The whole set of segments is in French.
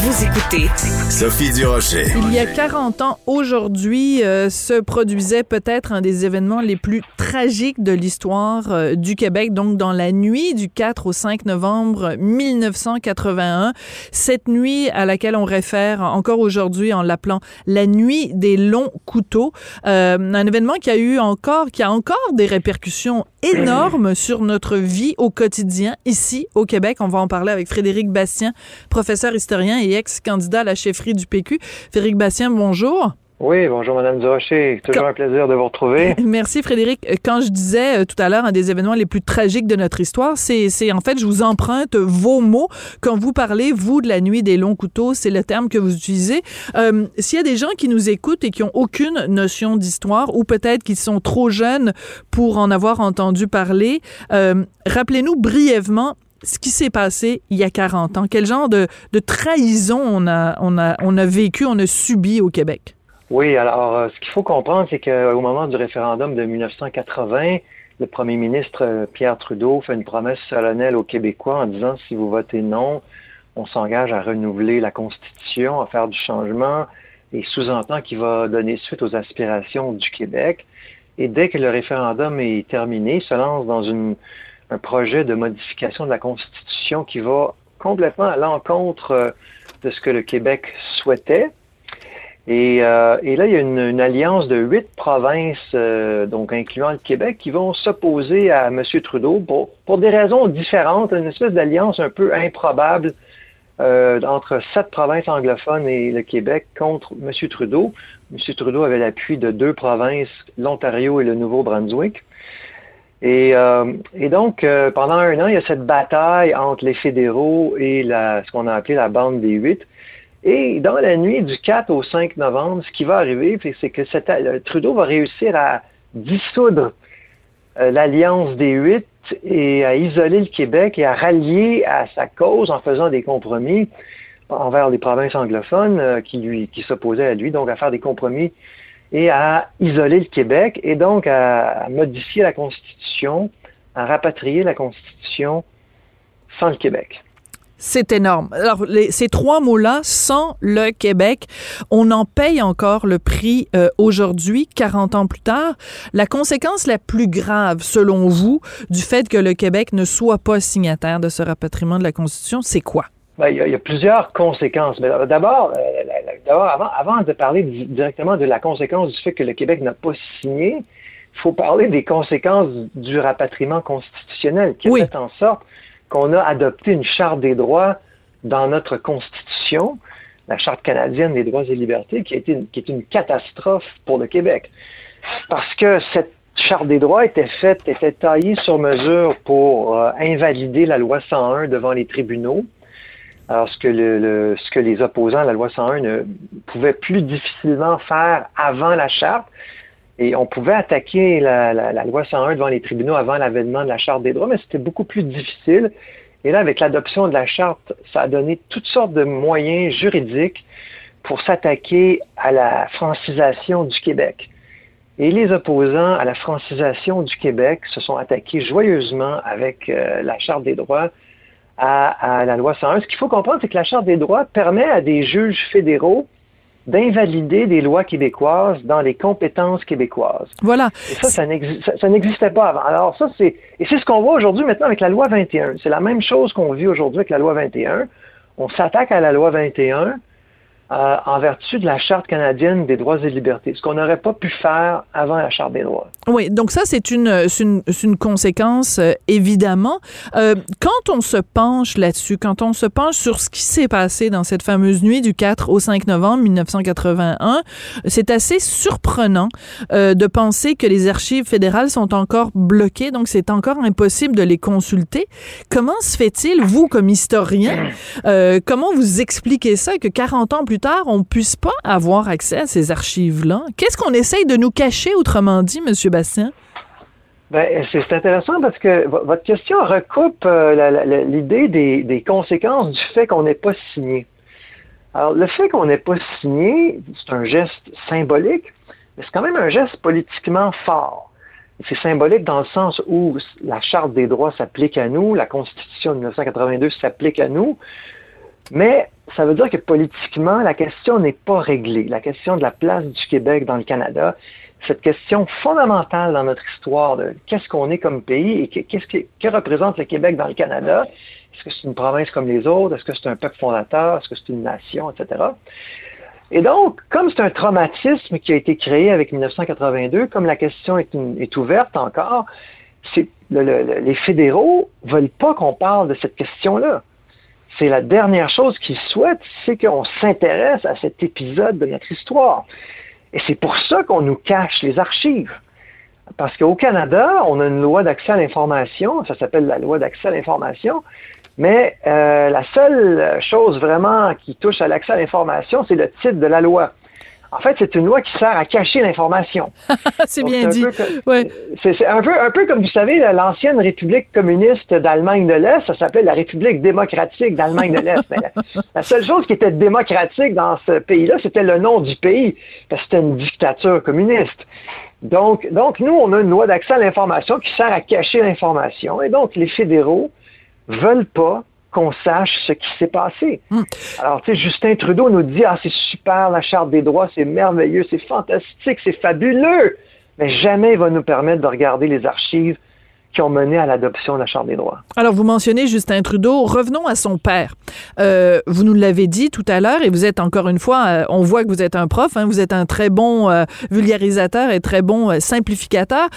Vous écoutez Sophie Durocher. Il y a 40 ans, aujourd'hui, euh, se produisait peut-être un des événements les plus tragiques de l'histoire euh, du Québec, donc dans la nuit du 4 au 5 novembre 1981. Cette nuit à laquelle on réfère encore aujourd'hui en l'appelant la nuit des longs couteaux. Euh, un événement qui a eu encore, qui a encore des répercussions énormes sur notre vie au quotidien ici au Québec. On va en parler avec Frédéric Bastien, professeur historien et ex-candidat à la chefferie du PQ. Frédéric Bastien, bonjour. Oui, bonjour Madame Durocher. Toujours un plaisir de vous retrouver. Merci Frédéric. Quand je disais euh, tout à l'heure un des événements les plus tragiques de notre histoire, c'est, c'est en fait, je vous emprunte vos mots. Quand vous parlez, vous, de la nuit des longs couteaux, c'est le terme que vous utilisez. Euh, s'il y a des gens qui nous écoutent et qui ont aucune notion d'histoire, ou peut-être qu'ils sont trop jeunes pour en avoir entendu parler, euh, rappelez-nous brièvement ce qui s'est passé il y a 40 ans? Quel genre de, de trahison on a, on, a, on a vécu, on a subi au Québec? Oui, alors euh, ce qu'il faut comprendre, c'est qu'au moment du référendum de 1980, le premier ministre euh, Pierre Trudeau fait une promesse solennelle aux Québécois en disant si vous votez non, on s'engage à renouveler la Constitution, à faire du changement, et sous-entend qu'il va donner suite aux aspirations du Québec. Et dès que le référendum est terminé, il se lance dans une, un projet de modification de la Constitution qui va complètement à l'encontre euh, de ce que le Québec souhaitait. Et, euh, là, il y a une, alliance de huit provinces, euh, donc incluant le Québec, qui vont s'opposer à M. Trudeau pour, pour, des raisons différentes, une espèce d'alliance un peu improbable entre sept provinces anglophones et le Québec contre M. Trudeau. M. Trudeau avait l'appui de deux provinces, l'Ontario et le Nouveau-Brunswick. Et, euh, et, donc, euh, pendant un an, il y a cette bataille entre les fédéraux et ce qu'on a appelé la bande des huit. Et dans la nuit du 4 au 5 novembre, ce qui va arriver, c'est que cette, Trudeau va réussir à dissoudre euh, l'alliance des huit et à isoler le Québec et à rallier à sa cause en faisant des compromis envers les provinces anglophones euh, qui s'opposaient à lui, donc à faire des compromis et à isoler le Québec et donc à, modifier la Constitution, à rapatrier la Constitution sans le Québec. C'est énorme. Alors, ces trois mots-là, sans le Québec, on en paye encore le prix euh, aujourd'hui, 40 ans plus tard. La conséquence la plus grave, selon vous, du fait que le Québec ne soit pas signataire de ce rapatriement de la Constitution, c'est quoi? Ben, il, y a, il, y a, plusieurs conséquences. Mais d'abord, euh, d'abord avant, avant de parler directement de la conséquence du fait que le Québec n'a pas signé, il faut parler des conséquences du rapatriement constitutionnel qui oui. a fait en sorte qu'on a adopté une charte des droits dans notre Constitution, la Charte canadienne des droits et libertés, qui, a été, qui est une catastrophe pour le Québec. Parce que cette Charte des droits était faite, était taillée sur mesure pour euh, invalider la loi 101 devant les tribunaux. Alors, ce que, les opposants à la loi 101 ne pouvaient plus difficilement faire avant la charte, et on pouvait attaquer la, loi 101 devant les tribunaux avant l'avènement de la Charte des droits, mais c'était beaucoup plus difficile. Et là, avec l'adoption de la Charte, ça a donné toutes sortes de moyens juridiques pour s'attaquer à la francisation du Québec. Et les opposants à la francisation du Québec se sont attaqués joyeusement avec euh, la Charte des droits à, à la loi 101. Ce qu'il faut comprendre, c'est que la Charte des droits permet à des juges fédéraux d'invalider des lois québécoises dans les compétences québécoises. Voilà. Et ça, ça n'existait pas avant. Alors ça, c'est et c'est ce qu'on voit aujourd'hui maintenant avec la loi 21. C'est la même chose qu'on vit aujourd'hui avec la loi 21. On s'attaque à la loi 21 euh, en vertu de la Charte canadienne des droits et libertés, ce qu'on n'aurait pas pu faire avant la Charte des droits. Oui, donc ça, c'est une, une, une, conséquence, euh, évidemment. Euh, quand on se penche là-dessus, quand on se penche sur ce qui s'est passé dans cette fameuse nuit du 4 au 5 novembre 1981, c'est assez surprenant euh, de penser que les archives fédérales sont encore bloquées, donc c'est encore impossible de les consulter. Comment se fait-il, vous, comme historien, comment vous expliquez ça, que 40 ans plus tard, on puisse pas avoir accès à ces archives-là? Qu'est-ce qu'on essaye de nous cacher, autrement dit, M. Bastien? Ben, c'est intéressant parce que votre question recoupe euh, l'idée des, des, conséquences du fait qu'on n'ait pas signé. Alors, le fait qu'on n'ait pas signé, c'est un geste symbolique, mais c'est quand même un geste politiquement fort. C'est symbolique dans le sens où la Charte des droits s'applique à nous, la Constitution de 1982 s'applique à nous, mais ça veut dire que politiquement, la question n'est pas réglée. La question de la place du Québec dans le Canada, cette question fondamentale dans notre histoire de qu'est-ce qu'on est comme pays et qu'est-ce que, représente le Québec dans le Canada. Est-ce que c'est une province comme les autres? Est-ce que c'est un peuple fondateur? Est-ce que c'est une nation, etc. Et donc, comme c'est un traumatisme qui a été créé avec 1982, comme la question est, ouverte encore, les fédéraux veulent pas qu'on parle de cette question-là. C'est la dernière chose qu'ils souhaitent, c'est qu'on s'intéresse à cet épisode de notre histoire. Et c'est pour ça qu'on nous cache les archives. Parce qu'au Canada, on a une loi d'accès à l'information, ça s'appelle la loi d'accès à l'information, mais euh, la seule chose vraiment qui touche à l'accès à l'information, c'est le titre de la loi. En fait, c'est une loi qui sert à cacher l'information. c'est bien dit. C'est un peu, un peu comme vous savez, l'ancienne République communiste d'Allemagne de l'Est, ça s'appelait la République démocratique d'Allemagne de l'Est. la, seule chose qui était démocratique dans ce pays-là, c'était le nom du pays, parce que c'était une dictature communiste. Donc, donc, nous, on a une loi d'accès à l'information qui sert à cacher l'information. Et donc, les fédéraux veulent pas qu'on sache ce qui s'est passé. Hmm. Alors, tu sais, Justin Trudeau nous dit, ah, c'est super, la Charte des droits, c'est merveilleux, c'est fantastique, c'est fabuleux, mais jamais il va nous permettre de regarder les archives qui ont mené à l'adoption de la Charte des droits. Alors, vous mentionnez Justin Trudeau. Revenons à son père. Euh, vous nous l'avez dit tout à l'heure, et vous êtes encore une fois, euh, on voit que vous êtes un prof, hein, vous êtes un très bon euh, vulgarisateur et très bon simplificateur.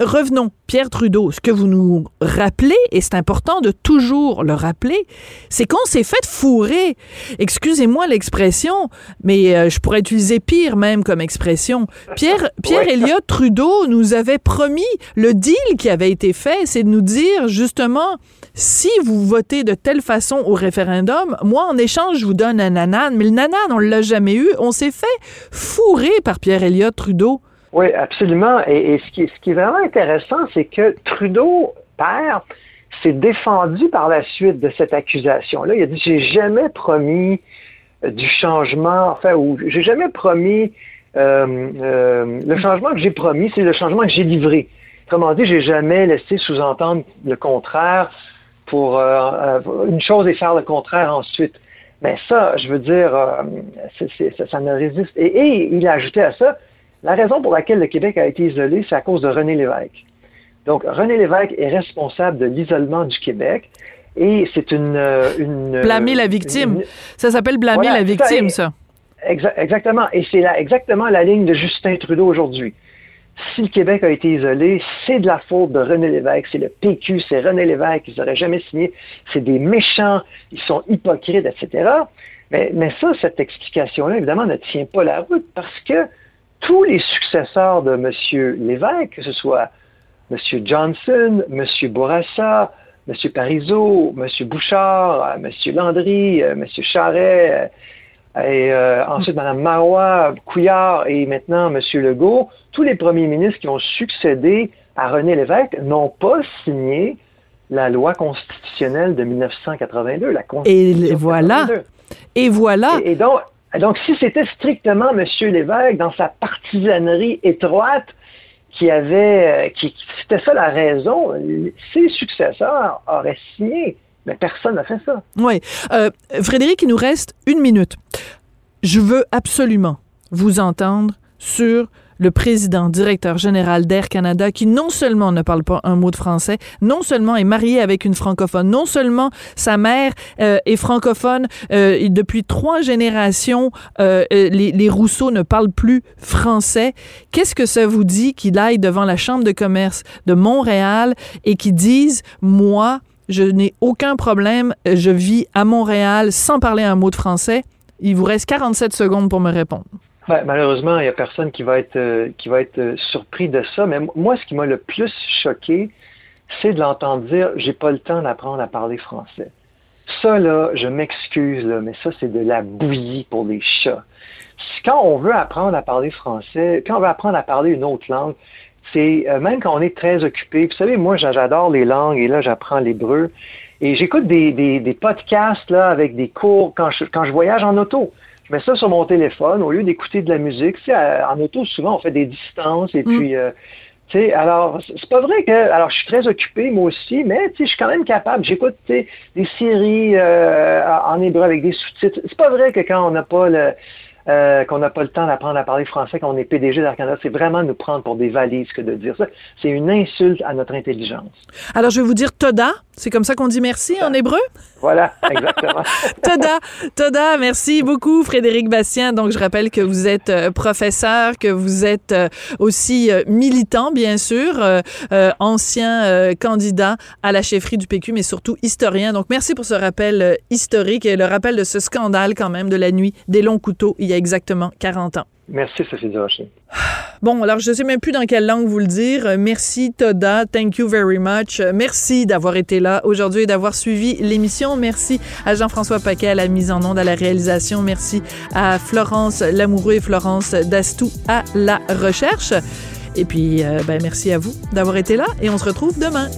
revenons. Pierre Trudeau, ce que vous nous rappelez, et c'est important de toujours le rappeler, c'est qu'on s'est fait fourrer. Excusez-moi l'expression, mais je pourrais utiliser pire même comme expression. Pierre, Pierre Elliott Trudeau nous avait promis le deal qui avait été fait, c'est de nous dire justement, si vous votez de telle façon au référendum, moi en échange je vous donne un nanan, mais le nanan on l'a jamais eu, on s'est fait fourrer par Pierre Elliott Trudeau. Oui, absolument. Et, ce, qui est, vraiment intéressant, c'est que Trudeau, père, s'est défendu par la suite de cette accusation-là. Il a dit, j'ai jamais promis euh, du changement, enfin, ou j'ai jamais promis, euh, euh, le changement que j'ai promis, c'est le changement que j'ai livré. Autrement dit, j'ai jamais laissé sous-entendre le contraire pour euh, euh, une chose et faire le contraire ensuite. Mais ça, je veux dire, euh, ça, ne résiste. Et, il a ajouté à ça, la raison pour laquelle le Québec a été isolé, c'est à cause de René Lévesque. Donc, René Lévesque est responsable de l'isolement du Québec. Et c'est une, une, Blâmer la victime. ça s'appelle blâmer la victime, ça. exactement. Et c'est exactement la ligne de Justin Trudeau aujourd'hui si le Québec a été isolé, c'est de la faute de René Lévesque, c'est le PQ, c'est René Lévesque, ils n'auraient jamais signé, c'est des méchants, ils sont hypocrites, etc. Mais, ça, cette explication-là, évidemment, ne tient pas la route parce que tous les successeurs de M. Lévesque, que ce soit M. Johnson, M. Bourassa, M. Parizeau, M. Bouchard, M. Landry, M. Charret, et euh, ensuite Mme Marois, Couillard et maintenant M. Legault, tous les premiers ministres qui ont succédé à René Lévesque n'ont pas signé la loi constitutionnelle de 1982, la Constitution Et voilà. Et voilà. Et, donc, donc, si c'était strictement M. Lévesque, dans sa partisanerie étroite, qui avait, euh, qui, c'était ça la raison, ses successeurs auraient signé personne n'a fait ça. Oui. Euh, Frédéric, il nous reste une minute. Je veux absolument vous entendre sur le président directeur général d'Air Canada qui non seulement ne parle pas un mot de français, non seulement est marié avec une francophone, non seulement sa mère euh, est francophone, euh, depuis trois générations, les, les, Rousseau ne parlent plus français. Qu'est-ce que ça vous dit qu'il aille devant la Chambre de commerce de Montréal et qu'il dise, moi, je n'ai aucun problème, je vis à Montréal sans parler un mot de français. Il vous reste 47 secondes pour me répondre. Malheureusement, il n'y a personne qui va être euh, qui va être euh, surpris de ça. Mais moi, ce qui m'a le plus choqué, c'est de l'entendre dire j'ai pas le temps d'apprendre à parler français. Ça, là, je m'excuse, mais ça, c'est de la bouillie pour les chats. Quand on veut apprendre à parler français, quand on veut apprendre à parler une autre langue, c'est euh, même quand on est très occupé. Vous savez, moi, j'adore les langues et là, j'apprends l'hébreu. Et j'écoute des, des, podcasts là, avec des cours quand je, quand je voyage en auto. Je mets ça sur mon téléphone au lieu d'écouter de la musique. Tu en auto, souvent, on fait des distances et mm. puis, euh, sais, alors, c'est pas vrai que. Alors, je suis très occupé, moi aussi, mais je suis quand même capable. J'écoute des séries euh, en hébreu avec des sous-titres. C'est pas vrai que quand on n'a pas le. Euh, qu'on n'a pas le temps d'apprendre à parler français quand on est PDG d'Air Canada, c'est vraiment nous prendre pour des valises que de dire ça. C'est une insulte à notre intelligence. Alors, je vais vous dire Toda. C'est comme ça qu'on dit merci en hébreu? Voilà, exactement. Toda, Toda, merci beaucoup, Frédéric Bastien. Donc, je rappelle que vous êtes euh, professeur, que vous êtes euh, aussi militant, bien sûr, ancien candidat à la chefferie du PQ, mais surtout historien. Donc, merci pour ce rappel historique et le rappel de ce scandale quand même de la nuit des longs couteaux il y a exactement 40 ans. Merci, Sophie Durocher. Bon, alors je ne sais même plus dans quelle langue vous le dire. Merci, Toda. Thank you very much. Merci d'avoir été là aujourd'hui et d'avoir suivi l'émission. Merci à Jean-François Paquet à la mise en onde, à la réalisation. Merci à Florence Lamoureux et Florence Dastou à la recherche. Et puis, euh, ben, merci à vous d'avoir été là et on se retrouve demain.